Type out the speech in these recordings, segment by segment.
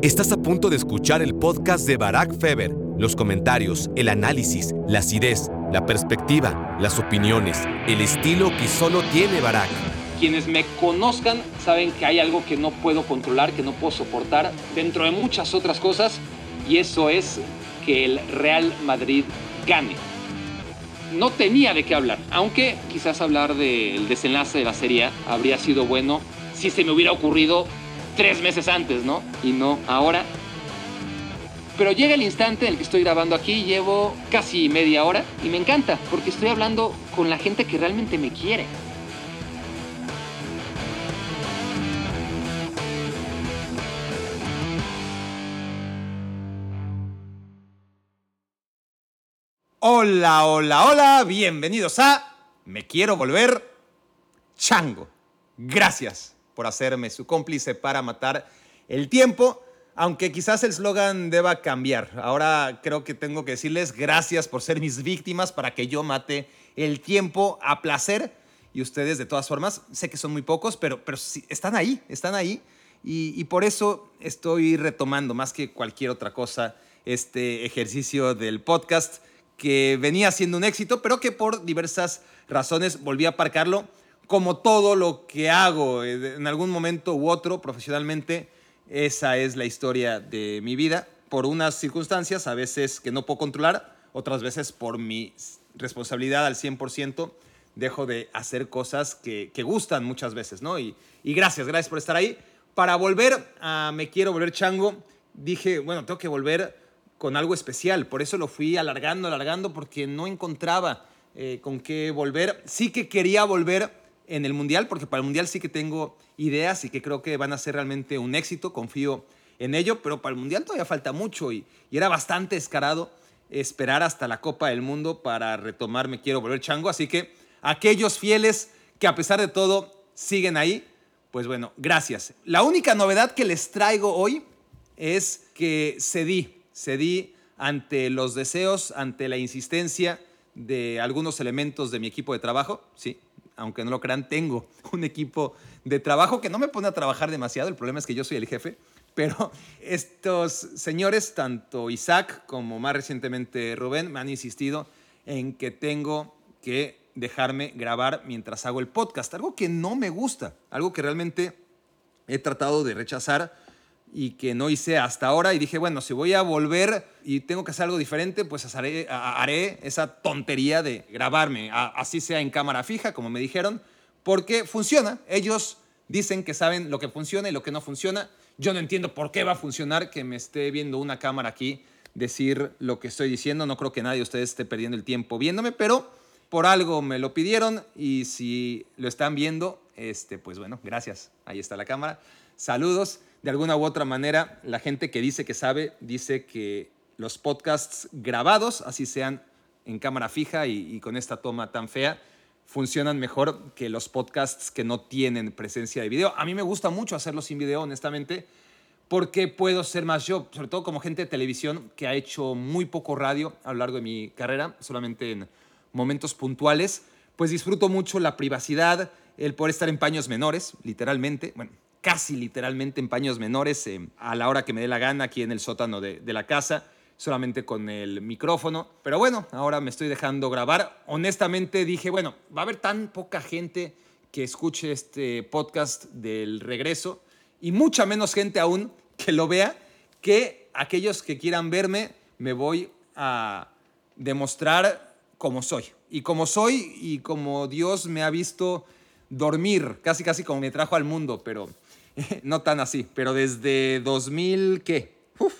Estás a punto de escuchar el podcast de Barack Feber. Los comentarios, el análisis, la acidez, la perspectiva, las opiniones, el estilo que solo tiene Barack. Quienes me conozcan saben que hay algo que no puedo controlar, que no puedo soportar, dentro de muchas otras cosas, y eso es que el Real Madrid gane. No tenía de qué hablar, aunque quizás hablar del desenlace de la serie habría sido bueno si se me hubiera ocurrido tres meses antes, ¿no? Y no ahora. Pero llega el instante en el que estoy grabando aquí, llevo casi media hora y me encanta, porque estoy hablando con la gente que realmente me quiere. Hola, hola, hola, bienvenidos a Me quiero volver chango. Gracias por hacerme su cómplice para matar el tiempo, aunque quizás el slogan deba cambiar. Ahora creo que tengo que decirles gracias por ser mis víctimas para que yo mate el tiempo a placer. Y ustedes, de todas formas, sé que son muy pocos, pero, pero están ahí, están ahí. Y, y por eso estoy retomando más que cualquier otra cosa este ejercicio del podcast que venía siendo un éxito, pero que por diversas razones volví a aparcarlo como todo lo que hago eh, en algún momento u otro profesionalmente, esa es la historia de mi vida. Por unas circunstancias, a veces que no puedo controlar, otras veces por mi responsabilidad al 100%, dejo de hacer cosas que, que gustan muchas veces, ¿no? Y, y gracias, gracias por estar ahí. Para volver a Me Quiero Volver Chango, dije, bueno, tengo que volver con algo especial. Por eso lo fui alargando, alargando, porque no encontraba eh, con qué volver. Sí que quería volver en el Mundial, porque para el Mundial sí que tengo ideas y que creo que van a ser realmente un éxito, confío en ello, pero para el Mundial todavía falta mucho y, era bastante escarado esperar hasta la Copa del Mundo para retomar Me Quiero Volver Chango, así que aquellos fieles que a pesar de todo siguen ahí, pues bueno, gracias. La única novedad que les traigo hoy es que cedí, cedí ante los deseos, ante la insistencia de algunos elementos de mi equipo de trabajo, sí, aunque no lo crean, tengo un equipo de trabajo que no me pone a trabajar demasiado, el problema es que yo soy el jefe, pero estos señores, tanto Isaac como más recientemente Rubén, me han insistido en que tengo que dejarme grabar mientras hago el podcast, algo que no me gusta, algo que realmente he tratado de rechazar y que no hice hasta ahora y dije, bueno, si voy a volver y tengo que hacer algo diferente, pues haré, haré esa tontería de grabarme, así sea en cámara fija, como me dijeron, porque funciona. Ellos dicen que saben lo que funciona y lo que no funciona. Yo no entiendo por qué va a funcionar que me esté viendo una cámara aquí decir lo que estoy diciendo. No creo que nadie de ustedes esté perdiendo el tiempo viéndome, pero por algo me lo pidieron y si lo están viendo, este, pues bueno, gracias. Ahí está la cámara. Saludos de alguna u otra manera, la gente que dice que sabe, dice que los podcasts grabados, así sean en cámara fija y, con esta toma tan fea, funcionan mejor que los podcasts que no tienen presencia de video. A mí me gusta mucho hacerlo sin video, honestamente, porque puedo ser más yo, sobre todo como gente de televisión que ha hecho muy poco radio a lo largo de mi carrera, solamente en momentos puntuales, pues disfruto mucho la privacidad, el poder estar en paños menores, literalmente. Bueno, casi literalmente en paños menores eh, a la hora que me dé la gana aquí en el sótano de, de la casa, solamente con el micrófono. Pero bueno, ahora me estoy dejando grabar. Honestamente dije, bueno, va a haber tan poca gente que escuche este podcast del regreso y mucha menos gente aún que lo vea que aquellos que quieran verme me voy a demostrar como soy. Y como soy y como Dios me ha visto dormir, casi casi como me trajo al mundo, pero no tan así, pero desde 2000, ¿qué? Uf,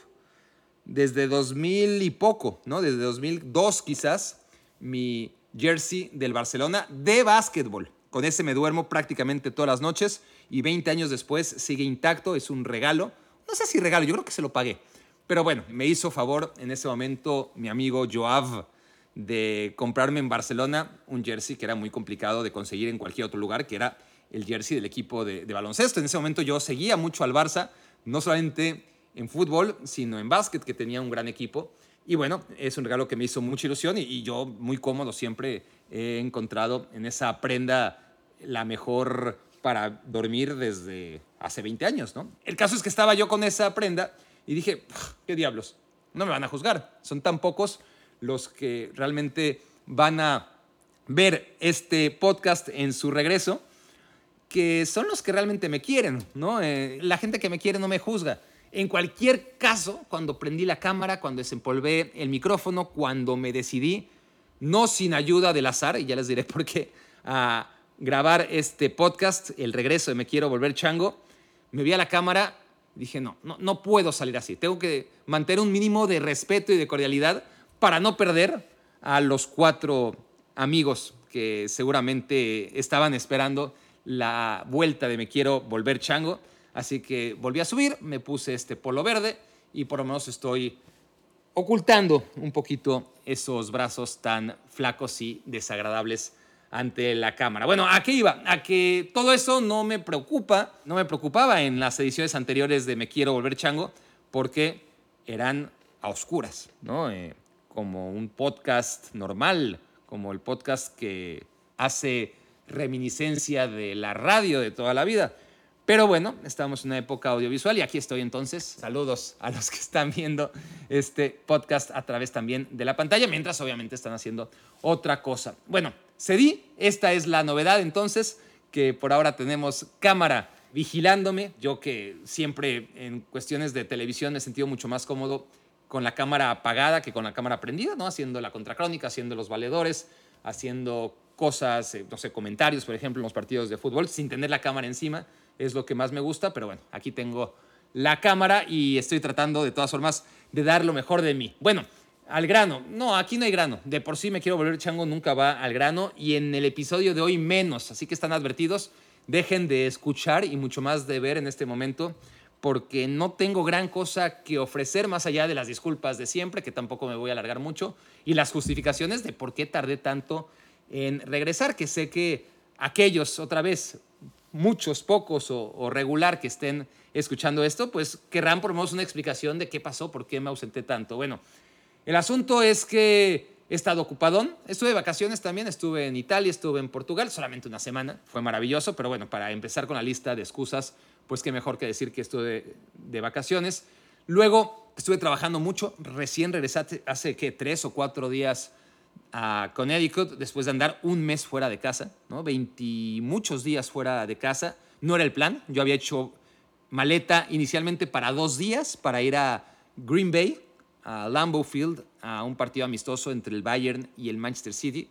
desde 2000 y poco, ¿no? Desde 2002 quizás, mi jersey del Barcelona de básquetbol. Con ese me duermo prácticamente todas las noches y 20 años después sigue intacto, es un regalo. No sé si regalo, yo creo que se lo pagué. Pero bueno, me hizo favor en ese momento mi amigo Joav de comprarme en Barcelona un jersey que era muy complicado de conseguir en cualquier otro lugar, que era el jersey del equipo de, baloncesto. En ese momento yo seguía mucho al Barça, no solamente en fútbol, sino en básquet, que tenía un gran equipo. Y bueno, es un regalo que me hizo mucha ilusión y, yo muy cómodo siempre he encontrado en esa prenda la mejor para dormir desde hace 20 años, ¿no? El caso es que estaba yo con esa prenda y dije, ¿qué diablos? No me van a juzgar. Son tan pocos los que realmente van a ver este podcast en su regreso que son los que realmente me quieren, ¿no? Eh, la gente que me quiere no me juzga. En cualquier caso, cuando prendí la cámara, cuando desempolvé el micrófono, cuando me decidí, no sin ayuda del azar, y ya les diré por qué, a grabar este podcast, el regreso de Me Quiero Volver Chango, me vi a la cámara, dije, no, no, no puedo salir así, tengo que mantener un mínimo de respeto y de cordialidad para no perder a los cuatro amigos que seguramente estaban esperando la vuelta de Me Quiero Volver Chango. Así que volví a subir, me puse este polo verde y por lo menos estoy ocultando un poquito esos brazos tan flacos y desagradables ante la cámara. Bueno, ¿a qué iba? A que todo eso no me preocupa, no me preocupaba en las ediciones anteriores de Me Quiero Volver Chango, porque eran a oscuras, ¿no? Eh, como un podcast normal, como el podcast que hace reminiscencia de la radio de toda la vida. Pero bueno, estamos en una época audiovisual y aquí estoy entonces. Saludos a los que están viendo este podcast a través también de la pantalla, mientras obviamente están haciendo otra cosa. Bueno, cedí, esta es la novedad entonces, que por ahora tenemos cámara vigilándome. Yo que siempre en cuestiones de televisión me he sentido mucho más cómodo con la cámara apagada que con la cámara prendida, ¿no? Haciendo la contracrónica, haciendo los valedores, haciendo cosas, eh, no sé, comentarios, por ejemplo, en los partidos de fútbol, sin tener la cámara encima, es lo que más me gusta, pero bueno, aquí tengo la cámara y estoy tratando de todas formas de dar lo mejor de mí. Bueno, al grano. No, aquí no hay grano. De por sí me quiero volver chango, nunca va al grano y en el episodio de hoy menos, así que están advertidos. Dejen de escuchar y mucho más de ver en este momento porque no tengo gran cosa que ofrecer más allá de las disculpas de siempre, que tampoco me voy a alargar mucho, y las justificaciones de por qué tardé tanto en regresar, que sé que aquellos, otra vez, muchos, pocos o, regular que estén escuchando esto, pues querrán por lo menos una explicación de qué pasó, por qué me ausenté tanto. Bueno, el asunto es que he estado ocupadón, estuve de vacaciones también, estuve en Italia, estuve en Portugal, solamente una semana, fue maravilloso, pero bueno, para empezar con la lista de excusas, pues qué mejor que decir que estuve de vacaciones. Luego estuve trabajando mucho, recién regresé hace, ¿qué? Tres o cuatro días a Connecticut después de andar un mes fuera de casa, ¿no? 20 muchos días fuera de casa. No era el plan. Yo había hecho maleta inicialmente para dos días para ir a Green Bay, a Lambeau Field, a un partido amistoso entre el Bayern y el Manchester City.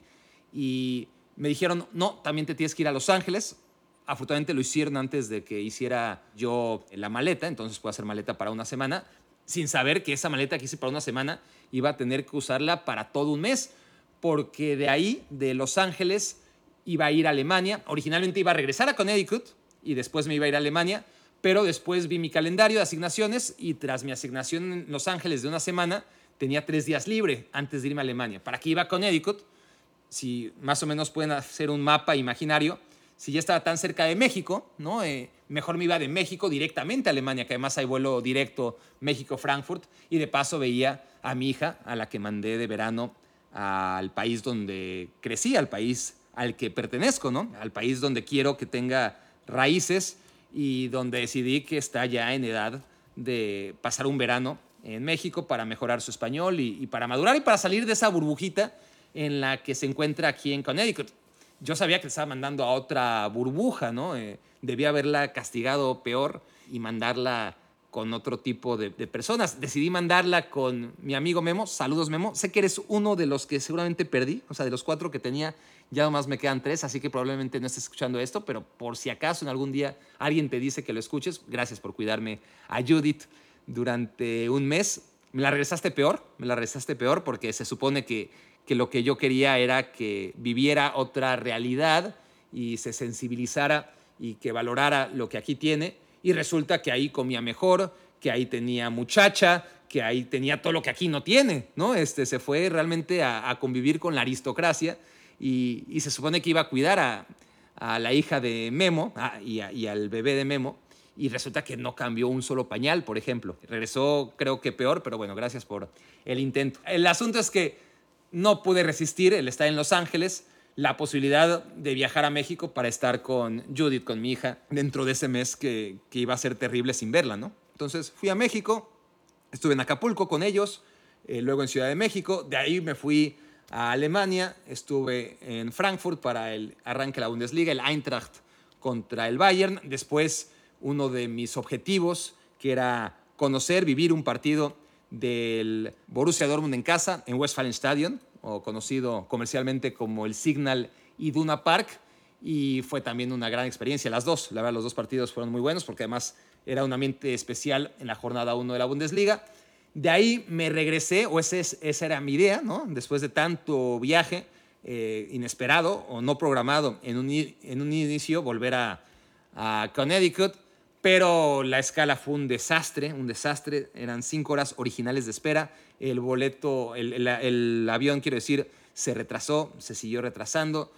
Y me dijeron, no, también te tienes que ir a Los Ángeles. Afortunadamente lo hicieron antes de que hiciera yo la maleta, entonces puedo hacer maleta para una semana, sin saber que esa maleta que hice para una semana iba a tener que usarla para todo un mes porque de ahí, de Los Ángeles, iba a ir a Alemania. Originalmente iba a regresar a Connecticut y después me iba a ir a Alemania, pero después vi mi calendario de asignaciones y tras mi asignación en Los Ángeles de una semana, tenía tres días libre antes de irme a Alemania. ¿Para qué iba a Connecticut? Si más o menos pueden hacer un mapa imaginario, si ya estaba tan cerca de México, ¿no? Eh, mejor me iba de México directamente a Alemania, que además hay vuelo directo México-Frankfurt, y de paso veía a mi hija, a la que mandé de verano al país donde crecí, al país al que pertenezco, ¿no? Al país donde quiero que tenga raíces y donde decidí que está ya en edad de pasar un verano en México para mejorar su español y, para madurar y para salir de esa burbujita en la que se encuentra aquí en Connecticut. Yo sabía que estaba mandando a otra burbuja, ¿no? Eh, debía haberla castigado peor y mandarla con otro tipo de, personas. Decidí mandarla con mi amigo Memo. Saludos, Memo. Sé que eres uno de los que seguramente perdí. O sea, de los cuatro que tenía, ya nomás me quedan tres, así que probablemente no estés escuchando esto, pero por si acaso en algún día alguien te dice que lo escuches, gracias por cuidarme a Judith durante un mes. Me la regresaste peor, me la regresaste peor porque se supone que, que lo que yo quería era que viviera otra realidad y se sensibilizara y que valorara lo que aquí tiene y resulta que ahí comía mejor, que ahí tenía muchacha, que ahí tenía todo lo que aquí no tiene, ¿no? Este, se fue realmente a, convivir con la aristocracia y, se supone que iba a cuidar a, la hija de Memo y, y, al bebé de Memo y resulta que no cambió un solo pañal, por ejemplo. Regresó creo que peor, pero bueno, gracias por el intento. El asunto es que no pude resistir, él está en Los Ángeles, la posibilidad de viajar a México para estar con Judith, con mi hija, dentro de ese mes que, iba a ser terrible sin verla, ¿no? Entonces fui a México, Estuve en Acapulco con ellos, eh, luego en Ciudad de México, de ahí me fui a Alemania, estuve en Frankfurt para el arranque de la Bundesliga, el Eintracht contra el Bayern, después uno de mis objetivos, que era conocer, vivir un partido del Borussia Dortmund en casa, en Westfalenstadion, o conocido comercialmente como el Signal Iduna Park, y fue también una gran experiencia, las dos, la verdad los dos partidos fueron muy buenos porque además era un ambiente especial en la jornada 1 de la Bundesliga. De ahí me regresé, o ese, esa era mi idea, ¿no? Después de tanto viaje eh, inesperado o no programado en un, en un inicio, volver a, a Connecticut, pero la escala fue un desastre, un desastre. Eran cinco horas originales de espera. El boleto, el, avión, quiero decir, se retrasó, se siguió retrasando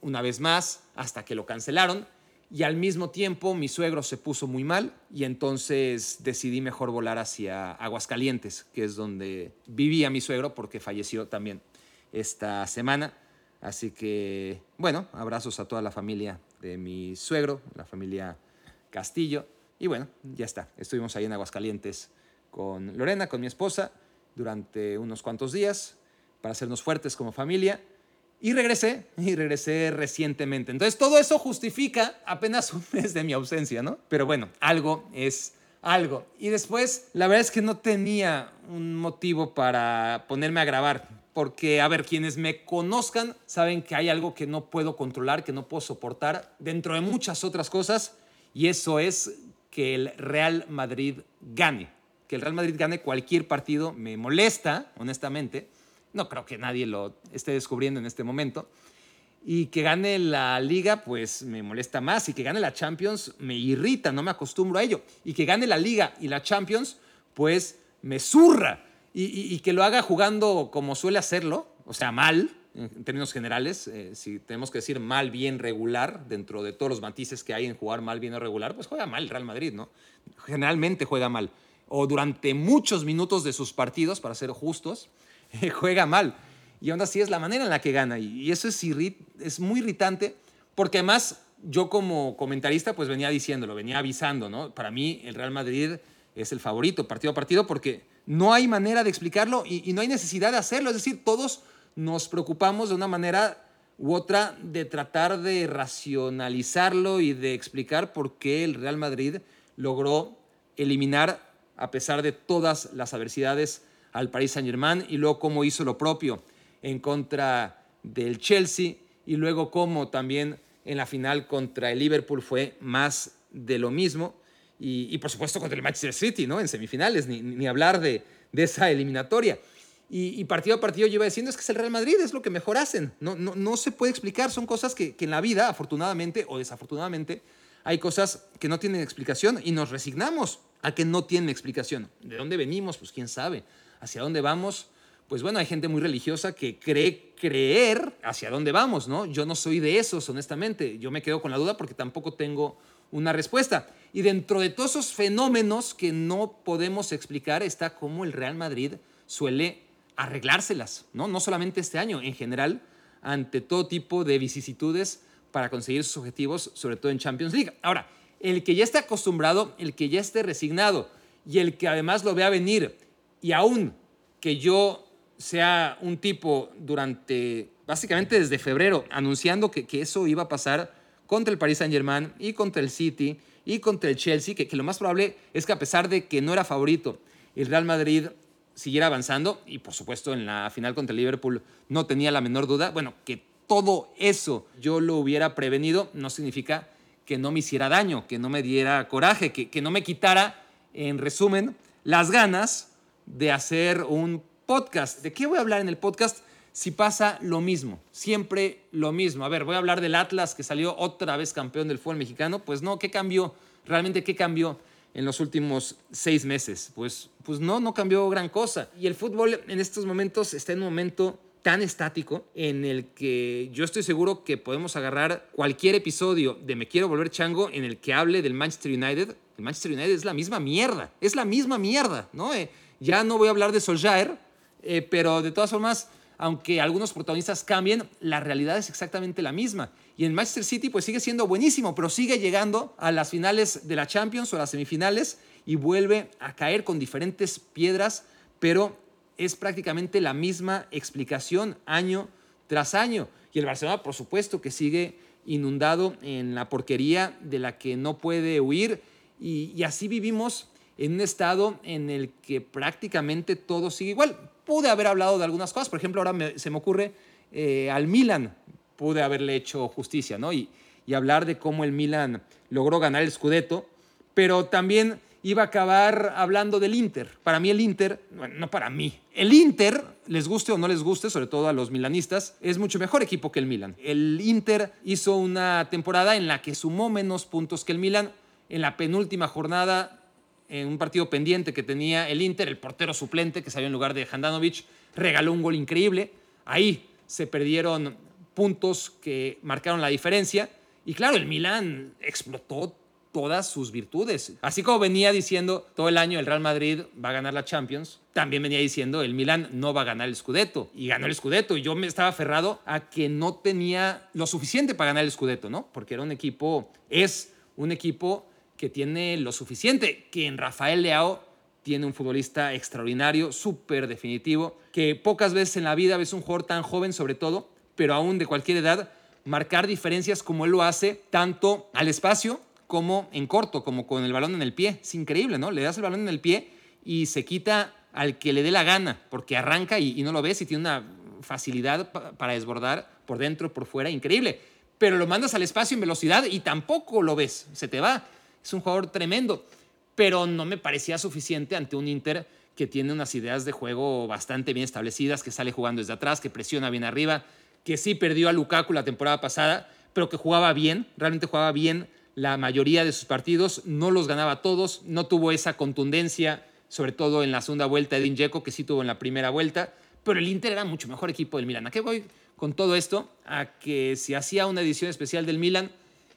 una vez más hasta que lo cancelaron y al mismo tiempo mi suegro se puso muy mal y entonces decidí mejor volar hacia Aguascalientes, que es donde vivía mi suegro porque falleció también esta semana. Así que, bueno, abrazos a toda la familia de mi suegro, la familia Castillo. Y bueno, ya está. Estuvimos ahí en Aguascalientes con Lorena, con mi esposa, durante unos cuantos días para hacernos fuertes como familia. Y regresé, y regresé recientemente. Entonces todo eso justifica apenas un mes de mi ausencia, ¿no? Pero bueno, algo es algo. Y después, la verdad es que no tenía un motivo para ponerme a grabar. Porque, a ver, quienes me conozcan saben que hay algo que no puedo controlar, que no puedo soportar, dentro de muchas otras cosas, y eso es que el Real Madrid gane. Que el Real Madrid gane cualquier partido me molesta, honestamente no creo que nadie lo esté descubriendo en este momento. Y que gane la liga, pues me molesta más. Y que gane la Champions me irrita, no me acostumbro a ello. Y que gane la liga y la Champions, pues me zurra. Y, que lo haga jugando como suele hacerlo, o sea, mal, en términos generales. Eh, si tenemos que decir mal, bien, regular, dentro de todos los matices que hay en jugar mal, bien o regular, pues juega mal el Real Madrid, ¿no? Generalmente juega mal. O durante muchos minutos de sus partidos, para ser justos, juega mal. Y aún así es la manera en la que gana. Y eso es, es muy irritante porque además yo como comentarista pues venía diciéndolo, venía avisando, ¿no? Para mí el Real Madrid es el favorito partido a partido porque no hay manera de explicarlo y, no hay necesidad de hacerlo. Es decir, todos nos preocupamos de una manera u otra de tratar de racionalizarlo y de explicar por qué el Real Madrid logró eliminar, a pesar de todas las adversidades, al Paris Saint-Germain y luego cómo hizo lo propio en contra del Chelsea y luego cómo también en la final contra el Liverpool fue más de lo mismo y, por supuesto contra el Manchester City, ¿no? En semifinales, ni, ni hablar de, de, esa eliminatoria. Y, partido a partido yo iba diciendo, es que es el Real Madrid, es lo que mejor hacen. No, no, no se puede explicar, son cosas que, que en la vida, afortunadamente o desafortunadamente, hay cosas que no tienen explicación y nos resignamos a que no tienen explicación. ¿De dónde venimos? Pues quién sabe hacia dónde vamos, pues bueno, hay gente muy religiosa que cree creer hacia dónde vamos, ¿no? Yo no soy de esos, honestamente. Yo me quedo con la duda porque tampoco tengo una respuesta. Y dentro de todos esos fenómenos que no podemos explicar está cómo el Real Madrid suele arreglárselas, ¿no? No solamente este año, en general, ante todo tipo de vicisitudes para conseguir sus objetivos, sobre todo en Champions League. Ahora, el que ya esté acostumbrado, el que ya esté resignado y el que además lo vea venir. Y aún que yo sea un tipo durante, básicamente desde febrero, anunciando que, eso iba a pasar contra el Paris Saint Germain y contra el City y contra el Chelsea, que, que lo más probable es que a pesar de que no era favorito, el Real Madrid siguiera avanzando y por supuesto en la final contra el Liverpool no tenía la menor duda, bueno, que todo eso yo lo hubiera prevenido no significa que no me hiciera daño, que no me diera coraje, que, que no me quitara, en resumen, las ganas de hacer un podcast. ¿De qué voy a hablar en el podcast? Si pasa lo mismo, siempre lo mismo. A ver, voy a hablar del Atlas que salió otra vez campeón del fútbol mexicano. Pues no, ¿qué cambió? Realmente, ¿qué cambió en los últimos seis meses? Pues, pues no, no cambió gran cosa. Y el fútbol en estos momentos está en un momento tan estático en el que yo estoy seguro que podemos agarrar cualquier episodio de Me Quiero Volver Chango en el que hable del Manchester United. El Manchester United es la misma mierda, es la misma mierda, ¿no? Eh, ya no voy a hablar de Solskjaer, eh, pero de todas formas, aunque algunos protagonistas cambien, la realidad es exactamente la misma. Y en Manchester City pues sigue siendo buenísimo, pero sigue llegando a las finales de la Champions o a las semifinales y vuelve a caer con diferentes piedras, pero es prácticamente la misma explicación año tras año. Y el Barcelona, por supuesto, que sigue inundado en la porquería de la que no puede huir. Y, así vivimos en un estado en el que prácticamente todo sigue igual. Pude haber hablado de algunas cosas, por ejemplo, ahora se me ocurre eh, al Milan, pude haberle hecho justicia, ¿no? Y, y hablar de cómo el Milan logró ganar el Scudetto, pero también iba a acabar hablando del Inter. Para mí el Inter, bueno, no para mí, el Inter, les guste o no les guste, sobre todo a los milanistas, es mucho mejor equipo que el Milan. El Inter hizo una temporada en la que sumó menos puntos que el Milan. En la penúltima jornada, en un partido pendiente que tenía el Inter, el portero suplente que salió en lugar de Handanovic, regaló un gol increíble. Ahí se perdieron puntos que marcaron la diferencia. Y claro, el Milan explotó todas sus virtudes. Así como venía diciendo todo el año el Real Madrid va a ganar la Champions, también venía diciendo el Milan no va a ganar el Scudetto. Y ganó el Scudetto. Y yo me estaba aferrado a que no tenía lo suficiente para ganar el Scudetto, ¿no? Porque era un equipo, es un equipo que tiene lo suficiente, que en Rafael Leao tiene un futbolista extraordinario, súper definitivo, que pocas veces en la vida ves un jugador tan joven sobre todo, pero aún de cualquier edad, marcar diferencias como él lo hace, tanto al espacio como en corto, como con el balón en el pie. Es increíble, ¿no? Le das el balón en el pie y se quita al que le dé la gana, porque arranca y, no lo ves y tiene una facilidad para desbordar por dentro, por fuera, increíble. Pero lo mandas al espacio en velocidad y tampoco lo ves, se te va. Es un jugador tremendo, pero no me parecía suficiente ante un Inter que tiene unas ideas de juego bastante bien establecidas, que sale jugando desde atrás, que presiona bien arriba, que sí perdió a Lukaku la temporada pasada, pero que jugaba bien, realmente jugaba bien la mayoría de sus partidos, no los ganaba todos, no tuvo esa contundencia, sobre todo en la segunda vuelta de Dzeko, que sí tuvo en la primera vuelta, pero el Inter era mucho mejor equipo del Milan. ¿A qué voy con todo esto? A que si hacía una edición especial del Milan,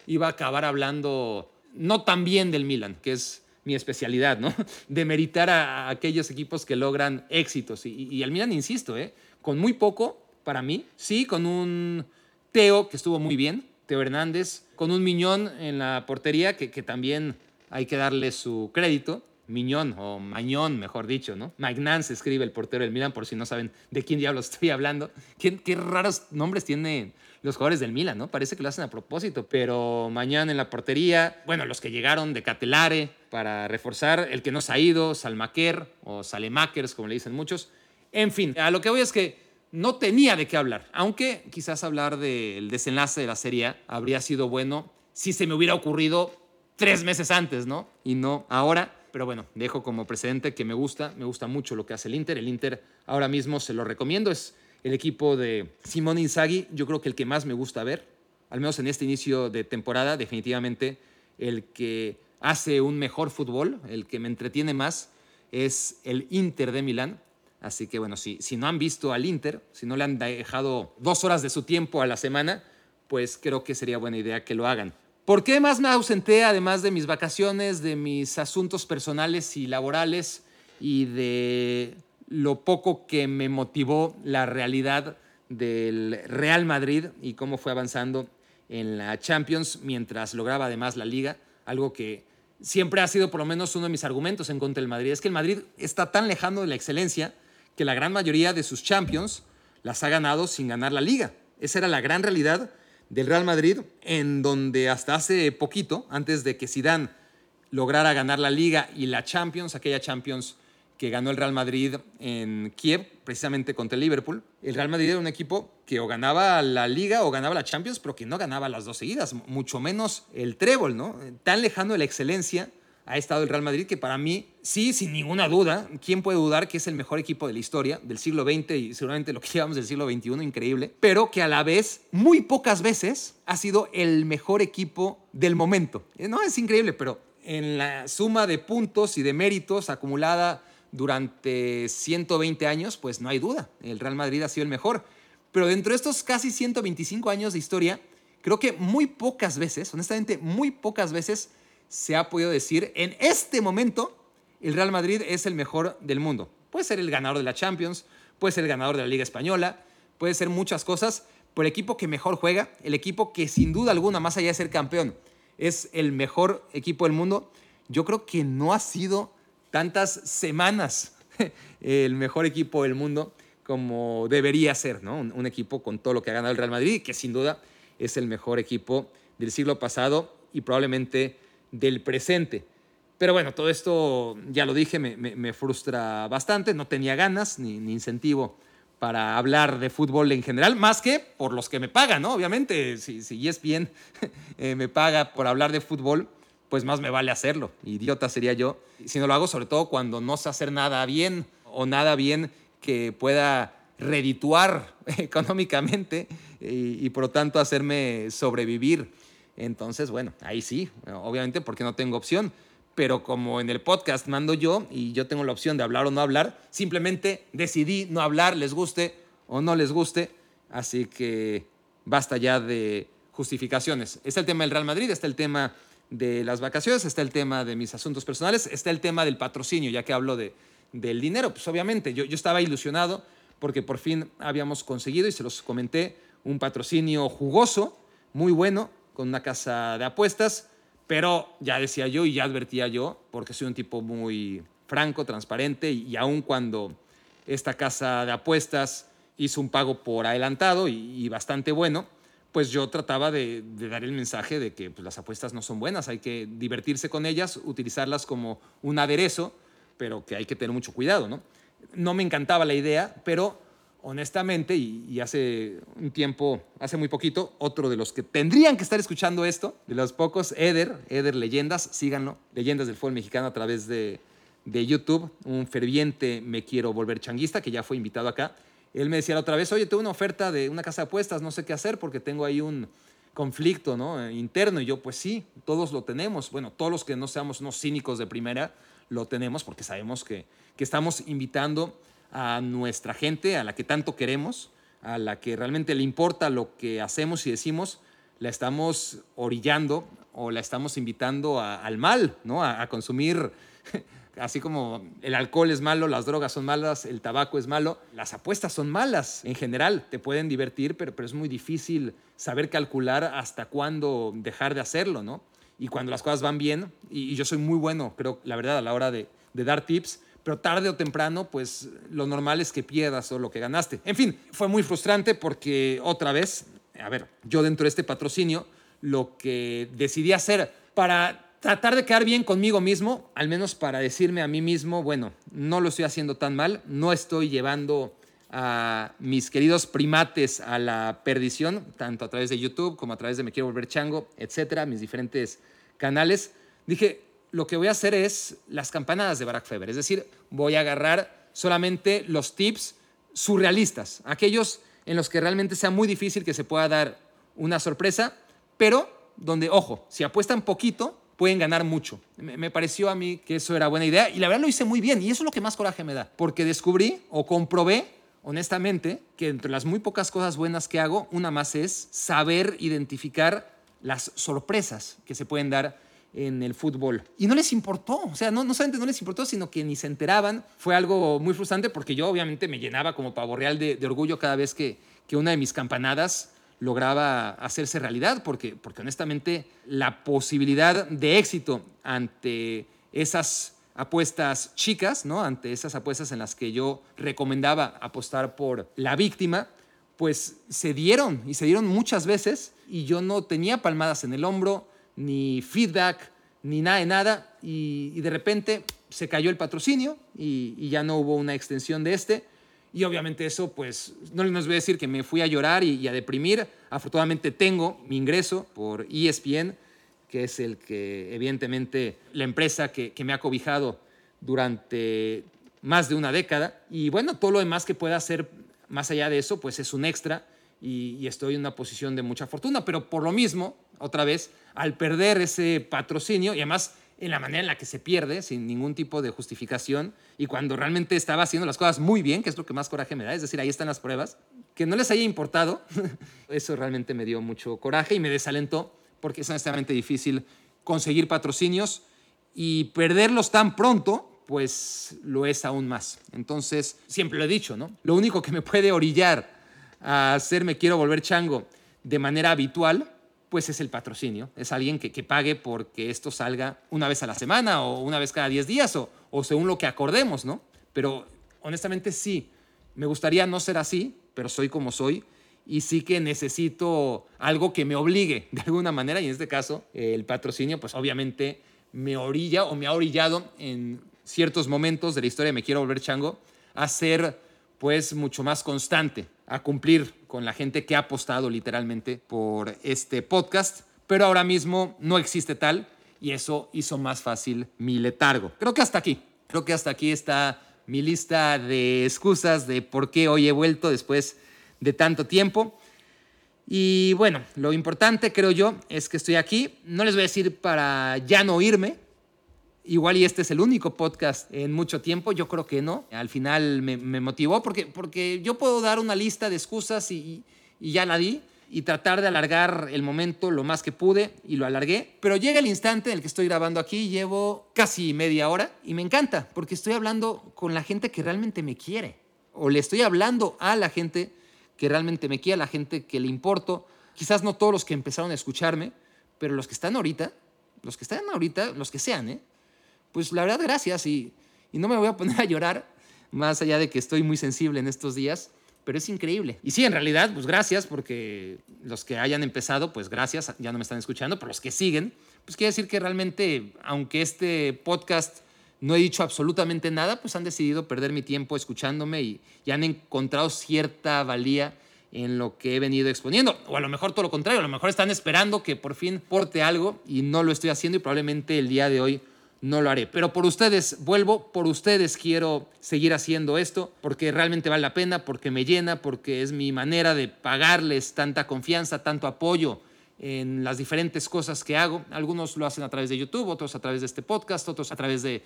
iba a acabar hablando no tan bien del Milan, que es mi especialidad, ¿no? De meritar a, aquellos equipos que logran éxitos. Y, y el Milan, insisto, ¿eh? con muy poco, para mí, sí, con un Teo que estuvo muy bien, Teo Hernández, con un Miñón en la portería, que, que también hay que darle su crédito. Miñón o Mañón, mejor dicho, ¿no? Magnan se escribe el portero del Milan, por si no saben de quién diablos estoy hablando. ¿Qué, qué raros nombres tienen los jugadores del Milan, ¿no? Parece que lo hacen a propósito, pero mañana en la portería, bueno, los que llegaron de Catelare para reforzar, el que no se ha ido, Salmaquer o Salemakers, como le dicen muchos. En fin, a lo que voy es que no tenía de qué hablar, aunque quizás hablar del desenlace de la serie habría sido bueno si se me hubiera ocurrido tres meses antes, ¿no? Y no ahora. Pero bueno, dejo como precedente que me gusta, me gusta mucho lo que hace el Inter. El Inter ahora mismo se lo recomiendo, es el equipo de Simone Inzaghi, yo creo que el que más me gusta ver, al menos en este inicio de temporada, definitivamente el que hace un mejor fútbol, el que me entretiene más, es el Inter de Milán. Así que bueno, si, si no han visto al Inter, si no le han dejado dos horas de su tiempo a la semana, pues creo que sería buena idea que lo hagan. ¿Por qué más me ausenté, además de mis vacaciones, de mis asuntos personales y laborales y de lo poco que me motivó la realidad del Real Madrid y cómo fue avanzando en la Champions mientras lograba además la liga, algo que siempre ha sido por lo menos uno de mis argumentos en contra del Madrid, es que el Madrid está tan lejano de la excelencia que la gran mayoría de sus Champions las ha ganado sin ganar la liga. Esa era la gran realidad del Real Madrid, en donde hasta hace poquito, antes de que Zidane lograra ganar la liga y la Champions, aquella Champions que ganó el Real Madrid en Kiev, precisamente contra el Liverpool. El Real Madrid era un equipo que o ganaba la Liga o ganaba la Champions, pero que no ganaba las dos seguidas, mucho menos el trébol, ¿no? Tan lejano de la excelencia ha estado el Real Madrid, que para mí, sí, sin ninguna duda, ¿quién puede dudar que es el mejor equipo de la historia del siglo XX y seguramente lo que llevamos del siglo XXI, increíble, pero que a la vez, muy pocas veces, ha sido el mejor equipo del momento. Eh, no, es increíble, pero en la suma de puntos y de méritos acumulada durante 120 años, pues no hay duda, el Real Madrid ha sido el mejor. Pero dentro de estos casi 125 años de historia, creo que muy pocas veces, honestamente, muy pocas veces, se ha podido decir, en este momento, el Real Madrid es el mejor del mundo. Puede ser el ganador de la Champions, puede ser el ganador de la Liga Española, puede ser muchas cosas, pero el equipo que mejor juega, el equipo que sin duda alguna, más allá de ser campeón, es el mejor equipo del mundo, yo creo que no ha sido tantas semanas el mejor equipo del mundo como debería ser, ¿no? Un, equipo con todo lo que ha ganado el Real Madrid, que sin duda es el mejor equipo del siglo pasado y probablemente del presente. Pero bueno, todo esto, ya lo dije, me, frustra bastante, no tenía ganas ni, incentivo para hablar de fútbol en general, más que por los que me pagan, ¿no? Obviamente, si, si ESPN eh, me paga por hablar de fútbol, pues más me vale hacerlo. Idiota sería yo si no lo hago, sobre todo cuando no sé hacer nada bien o nada bien que pueda redituar económicamente y, por lo tanto hacerme sobrevivir. Entonces, bueno, ahí sí, obviamente porque no tengo opción. Pero como en el podcast mando yo y yo tengo la opción de hablar o no hablar, simplemente decidí no hablar, les guste o no les guste. Así que basta ya de justificaciones. Está el tema del Real Madrid, está el tema de las vacaciones, está el tema de mis asuntos personales, está el tema del patrocinio, ya que hablo de, del dinero. Pues obviamente yo, yo estaba ilusionado porque por fin habíamos conseguido, y se los comenté, un patrocinio jugoso, muy bueno, con una casa de apuestas, pero ya decía yo y ya advertía yo, porque soy un tipo muy franco, transparente, y, aun cuando esta casa de apuestas hizo un pago por adelantado y, bastante bueno, pues yo trataba de, dar el mensaje de que pues, las apuestas no son buenas, hay que divertirse con ellas, utilizarlas como un aderezo, pero que hay que tener mucho cuidado, ¿no? No me encantaba la idea, pero honestamente, y, hace un tiempo, hace muy poquito, otro de los que tendrían que estar escuchando esto, de los pocos, Eder, Eder Leyendas, síganlo, Leyendas del Fútbol Mexicano a través de, de YouTube, un ferviente me quiero volver changuista, que ya fue invitado acá. Él me decía la otra vez, oye, tengo una oferta de una casa de apuestas, no sé qué hacer porque tengo ahí un conflicto ¿no? interno. Y yo, pues sí, todos lo tenemos. Bueno, todos los que no seamos unos cínicos de primera, lo tenemos porque sabemos que, que estamos invitando a nuestra gente, a la que tanto queremos, a la que realmente le importa lo que hacemos y decimos, la estamos orillando o la estamos invitando al mal, ¿no? A, consumir, así como el alcohol es malo, las drogas son malas, el tabaco es malo, las apuestas son malas en general, te pueden divertir, pero, pero es muy difícil saber calcular hasta cuándo dejar de hacerlo, ¿no? Y cuando las cosas van bien, y, yo soy muy bueno, creo, la verdad, a la hora de, de dar tips, pero tarde o temprano, pues lo normal es que pierdas o lo que ganaste. En fin, fue muy frustrante porque otra vez, a ver, yo dentro de este patrocinio, lo que decidí hacer para tratar de quedar bien conmigo mismo, al menos para decirme a mí mismo, bueno, no lo estoy haciendo tan mal, no estoy llevando a mis queridos primates a la perdición, tanto a través de YouTube como a través de Me Quiero Volver Chango, etcétera, mis diferentes canales. Dije, lo que voy a hacer es las campanadas de Barack Feber, es decir, voy a agarrar solamente los tips surrealistas, aquellos en los que realmente sea muy difícil que se pueda dar una sorpresa, pero donde, ojo, si apuestan poquito, pueden ganar mucho. Me, pareció a mí que eso era buena idea y la verdad lo hice muy bien y eso es lo que más coraje me da, porque descubrí o comprobé honestamente que entre las muy pocas cosas buenas que hago, una más es saber identificar las sorpresas que se pueden dar en el fútbol. Y no les importó, o sea, no, no solamente no les importó, sino que ni se enteraban. Fue algo muy frustrante porque yo obviamente me llenaba como pavo real de, orgullo cada vez que, que una de mis campanadas lograba hacerse realidad, porque, porque honestamente la posibilidad de éxito ante esas apuestas chicas, ¿no? ante esas apuestas en las que yo recomendaba apostar por la víctima, pues se dieron y se dieron muchas veces y yo no tenía palmadas en el hombro, ni feedback, ni nada de nada, y, de repente se cayó el patrocinio y, ya no hubo una extensión de este. Y obviamente eso, pues, no les voy a decir que me fui a llorar y, a deprimir. Afortunadamente tengo mi ingreso por ESPN, que es el que, evidentemente, la empresa que, que me ha cobijado durante más de una década. Y bueno, todo lo demás que pueda hacer más allá de eso, pues es un extra y, estoy en una posición de mucha fortuna, pero por lo mismo, otra vez, al perder ese patrocinio y además en la manera en la que se pierde, sin ningún tipo de justificación, y cuando realmente estaba haciendo las cosas muy bien, que es lo que más coraje me da, es decir, ahí están las pruebas, que no les haya importado, eso realmente me dio mucho coraje y me desalentó, porque es honestamente difícil conseguir patrocinios y perderlos tan pronto, pues lo es aún más. Entonces, siempre lo he dicho, ¿no? Lo único que me puede orillar a hacerme quiero volver chango de manera habitual, pues es el patrocinio. Es alguien que, que pague porque esto salga una vez a la semana o una vez cada 10 días o, o según lo que acordemos, ¿no? Pero honestamente sí, me gustaría no ser así, pero soy como soy y sí que necesito algo que me obligue de alguna manera y en este caso el patrocinio pues obviamente me orilla o me ha orillado en ciertos momentos de la historia de Me Quiero Volver Chango a ser pues mucho más constante, a cumplir con la gente que ha apostado literalmente por este podcast, pero ahora mismo no existe tal y eso hizo más fácil mi letargo. Creo que hasta aquí, creo que hasta aquí está mi lista de excusas de por qué hoy he vuelto después de tanto tiempo. Y bueno, lo importante creo yo es que estoy aquí. No les voy a decir para ya no irme. Igual y este es el único podcast en mucho tiempo. Yo creo que no. Al final me, me motivó porque, porque yo puedo dar una lista de excusas y, y ya la di y tratar de alargar el momento lo más que pude y lo alargué. Pero llega el instante en el que estoy grabando aquí, llevo casi media hora y me encanta porque estoy hablando con la gente que realmente me quiere o le estoy hablando a la gente que realmente me quiere, a la gente que le importo. Quizás no todos los que empezaron a escucharme, pero los que están ahorita, los que están ahorita, los que sean, ¿eh? Pues la verdad gracias y, y no me voy a poner a llorar más allá de que estoy muy sensible en estos días pero es increíble. Y sí, en realidad, pues gracias, porque los que hayan empezado, pues gracias, ya no me están escuchando, pero los que siguen, pues quiere decir que realmente, aunque este podcast no he dicho absolutamente nada, pues han decidido perder mi tiempo escuchándome y, y han encontrado cierta valía en lo que he venido exponiendo. O a lo mejor todo lo contrario, a lo mejor están esperando que por fin porte algo y no lo estoy haciendo y probablemente el día de hoy no lo haré. Pero por ustedes, vuelvo, por ustedes quiero seguir haciendo esto, porque realmente vale la pena, porque me llena, porque es mi manera de pagarles tanta confianza, tanto apoyo en las diferentes cosas que hago. Algunos lo hacen a través de YouTube, otros a través de este podcast, otros a través de,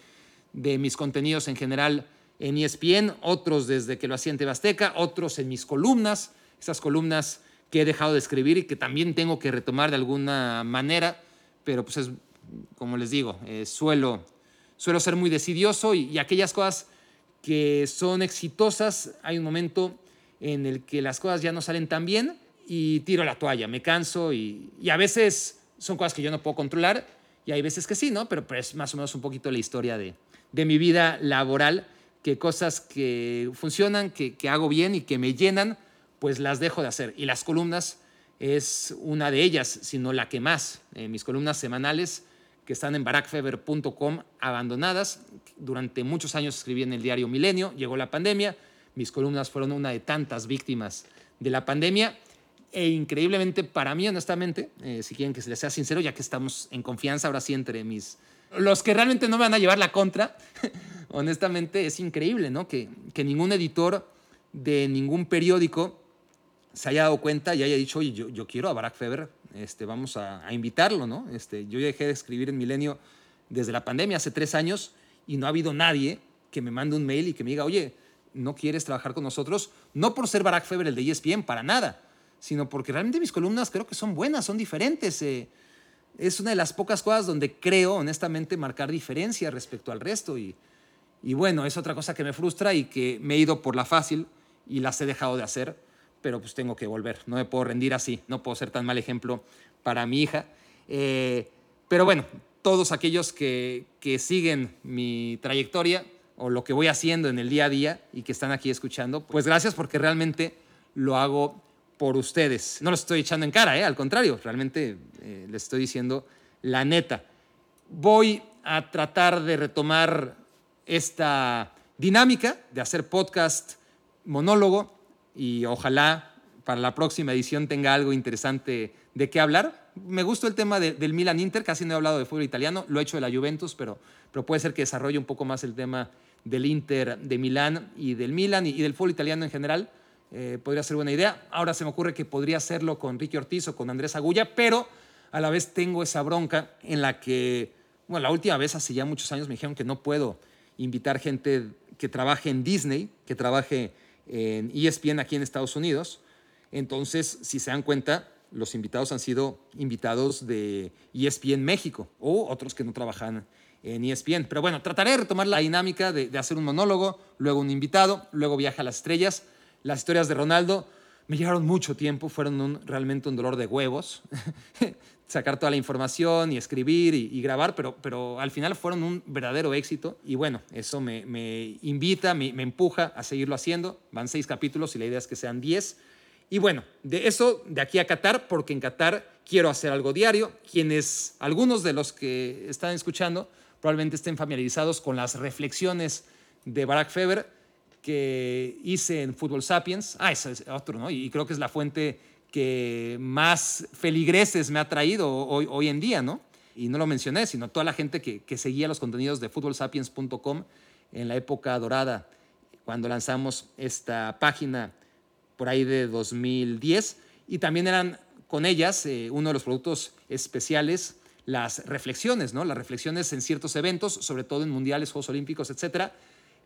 mis contenidos en general en ESPN, otros desde que lo hacía en Tebasteca, otros en mis columnas, esas columnas que he dejado de escribir y que también tengo que retomar de alguna manera, pero pues es como les digo, eh, suelo, suelo ser muy decidioso y, aquellas cosas que son exitosas, hay un momento en el que las cosas ya no salen tan bien y tiro la toalla, me canso y, a veces son cosas que yo no puedo controlar y hay veces que sí, ¿no? Pero, es más o menos un poquito la historia de, de mi vida laboral, que cosas que funcionan, que, que, hago bien y que me llenan, pues las dejo de hacer. Y las columnas es una de ellas, sino la que más. Eh, mis columnas semanales que están en barackfeber.com abandonadas. Durante muchos años escribí en el diario Milenio, llegó la pandemia, mis columnas fueron una de tantas víctimas de la pandemia e increíblemente para mí, honestamente, eh, si quieren que se les sea sincero, ya que estamos en confianza ahora sí entre mis... Los que realmente no me van a llevar la contra, honestamente es increíble, ¿no? Que, que ningún editor de ningún periódico se haya dado cuenta y haya dicho, oye, yo, yo quiero a Barack Feber este, vamos a, invitarlo, ¿no? Este, yo dejé de escribir en Milenio desde la pandemia, hace tres años, y no ha habido nadie que me mande un mail y que me diga, oye, ¿no quieres trabajar con nosotros? No por ser Barack Feber el de ESPN, para nada, sino porque realmente mis columnas creo que son buenas, son diferentes. Eh, es una de las pocas cosas donde creo, honestamente, marcar diferencia respecto al resto. Y, y bueno, es otra cosa que me frustra y que me he ido por la fácil y las he dejado de hacer pero pues tengo que volver, no me puedo rendir así, no puedo ser tan mal ejemplo para mi hija. Eh, pero bueno, todos aquellos que, que siguen mi trayectoria o lo que voy haciendo en el día a día y que están aquí escuchando, pues gracias porque realmente lo hago por ustedes. No lo estoy echando en cara, ¿eh? al contrario, realmente eh, les estoy diciendo la neta. Voy a tratar de retomar esta dinámica de hacer podcast monólogo y ojalá para la próxima edición tenga algo interesante de qué hablar. Me gustó el tema del Milan Inter, casi no he hablado de fútbol italiano, lo he hecho de la Juventus, pero, pero puede ser que desarrolle un poco más el tema del Inter de Milán y del Milan y, del fútbol italiano en general. Eh, podría ser buena idea. Ahora se me ocurre que podría hacerlo con Ricky Ortiz o con Andrés Agulla, pero a la vez tengo esa bronca en la que, bueno, la última vez hace ya muchos años me dijeron que no puedo invitar gente que trabaje en Disney, que trabaje en ESPN aquí en Estados Unidos. Entonces, si se dan cuenta, los invitados han sido invitados de ESPN México o otros que no trabajan en ESPN. Pero bueno, trataré de retomar la dinámica de, hacer un monólogo, luego un invitado, luego viaja a las estrellas. Las historias de Ronaldo me llevaron mucho tiempo, fueron realmente un dolor de huevos. sacar toda la información y escribir y, grabar, pero, pero al final fueron un verdadero éxito y bueno, eso me, me invita, me, me, empuja a seguirlo haciendo. Van seis capítulos y la idea es que sean diez. Y bueno, de eso de aquí a Qatar, porque en Qatar quiero hacer algo diario. Quienes, algunos de los que están escuchando, probablemente estén familiarizados con las reflexiones de Barack Feber que hice en Fútbol Sapiens. Ah, ese es otro, ¿no? Y creo que es la fuente más feligreses me ha traído hoy, hoy en día, ¿no? Y no lo mencioné, sino toda la gente que, que seguía los contenidos de futbolsapiens.com en la época dorada, cuando lanzamos esta página por ahí de 2010. Y también eran con ellas eh, uno de los productos especiales, las reflexiones, ¿no? Las reflexiones en ciertos eventos, sobre todo en mundiales, Juegos Olímpicos, etc.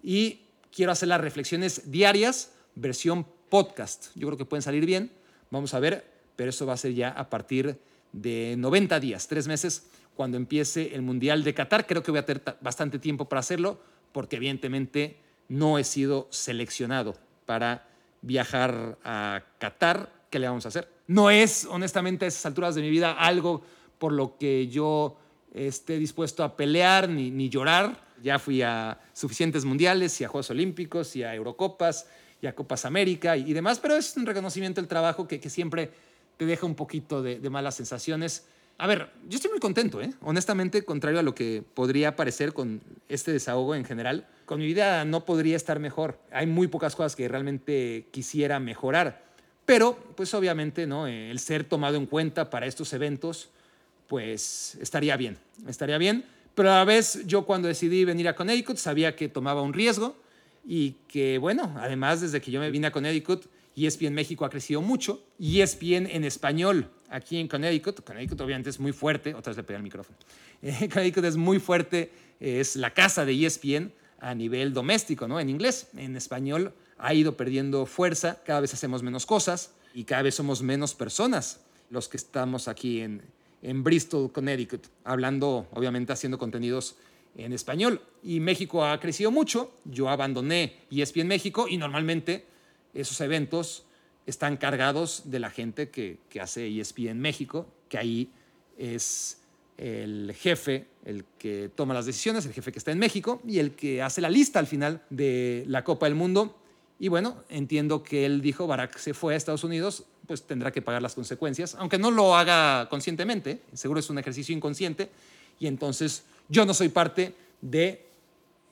Y quiero hacer las reflexiones diarias, versión podcast. Yo creo que pueden salir bien Vamos a ver, pero eso va a ser ya a partir de 90 días, tres meses, cuando empiece el Mundial de Qatar. Creo que voy a tener bastante tiempo para hacerlo, porque evidentemente no he sido seleccionado para viajar a Qatar. ¿Qué le vamos a hacer? No es, honestamente, a esas alturas de mi vida algo por lo que yo esté dispuesto a pelear ni, ni llorar. Ya fui a suficientes mundiales y a Juegos Olímpicos y a Eurocopas y a Copas América y, demás, pero es un reconocimiento del trabajo que, siempre te deja un poquito de, malas sensaciones. A ver, yo estoy muy contento, ¿eh? honestamente, contrario a lo que podría parecer con este desahogo en general, con mi vida no podría estar mejor. Hay muy pocas cosas que realmente quisiera mejorar, pero pues obviamente ¿no? el ser tomado en cuenta para estos eventos, pues estaría bien, estaría bien. Pero a la vez yo cuando decidí venir a Connecticut sabía que tomaba un riesgo, y que, bueno, además desde que yo me vine a Connecticut, ESPN México ha crecido mucho. ESPN en español aquí en Connecticut, Connecticut obviamente es muy fuerte, otra vez le pegué el micrófono, eh, Connecticut es muy fuerte, es la casa de ESPN a nivel doméstico, ¿no? En inglés, en español ha ido perdiendo fuerza, cada vez hacemos menos cosas y cada vez somos menos personas los que estamos aquí en, en Bristol, Connecticut, hablando, obviamente haciendo contenidos en español. Y México ha crecido mucho. Yo abandoné ESPN México y normalmente esos eventos están cargados de la gente que, que hace ESPN México, que ahí es el jefe, el que toma las decisiones, el jefe que está en México y el que hace la lista al final de la Copa del Mundo. Y bueno, entiendo que él dijo, Barack se fue a Estados Unidos, pues tendrá que pagar las consecuencias, aunque no lo haga conscientemente, seguro es un ejercicio inconsciente, y entonces yo no soy parte de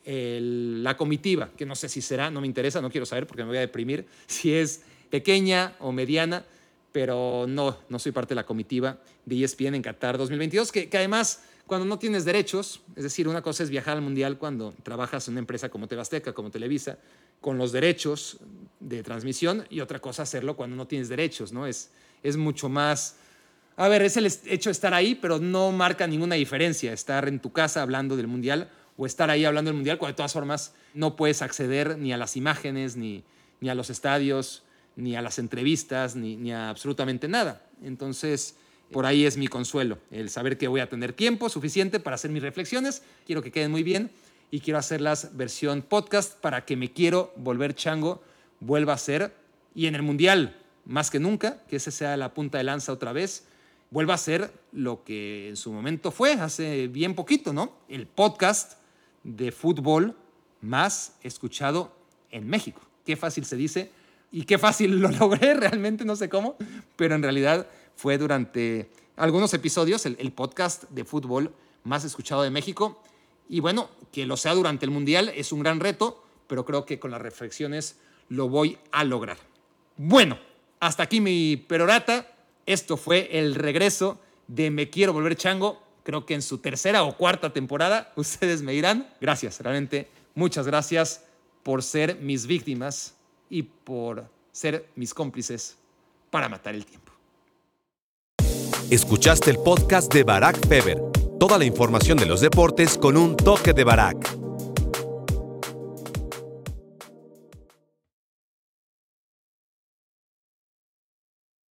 la comitiva, que no sé si será, no me interesa, no quiero saber porque me voy a deprimir, si es pequeña o mediana, pero no, no soy parte de la comitiva de ESPN en Qatar 2022, que, que además cuando no tienes derechos, es decir, una cosa es viajar al Mundial cuando trabajas en una empresa como Tebasteca, como Televisa, con los derechos de transmisión, y otra cosa hacerlo cuando no tienes derechos, ¿no? Es, es mucho más a ver, es el hecho de estar ahí, pero no marca ninguna diferencia estar en tu casa hablando del Mundial o estar ahí hablando del Mundial, cuando de todas formas no puedes acceder ni a las imágenes, ni, ni a los estadios, ni a las entrevistas, ni, ni a absolutamente nada. Entonces, por ahí es mi consuelo, el saber que voy a tener tiempo suficiente para hacer mis reflexiones, quiero que queden muy bien y quiero hacerlas versión podcast para que me quiero volver chango, vuelva a ser, y en el Mundial, más que nunca, que ese sea la punta de lanza otra vez, vuelva a ser lo que en su momento fue, hace bien poquito, ¿no? El podcast de fútbol más escuchado en México. Qué fácil se dice y qué fácil lo logré, realmente no sé cómo, pero en realidad fue durante algunos episodios el, podcast de fútbol más escuchado de México. Y bueno, que lo sea durante el Mundial es un gran reto, pero creo que con las reflexiones lo voy a lograr. Bueno, hasta aquí mi perorata. Esto fue el regreso de Me Quiero Volver Chango, creo que en su tercera o cuarta temporada. Ustedes me dirán, gracias, realmente muchas gracias por ser mis víctimas y por ser mis cómplices para matar el tiempo. Escuchaste el podcast de Barack Feber. Toda la información de los deportes con un toque de Barack.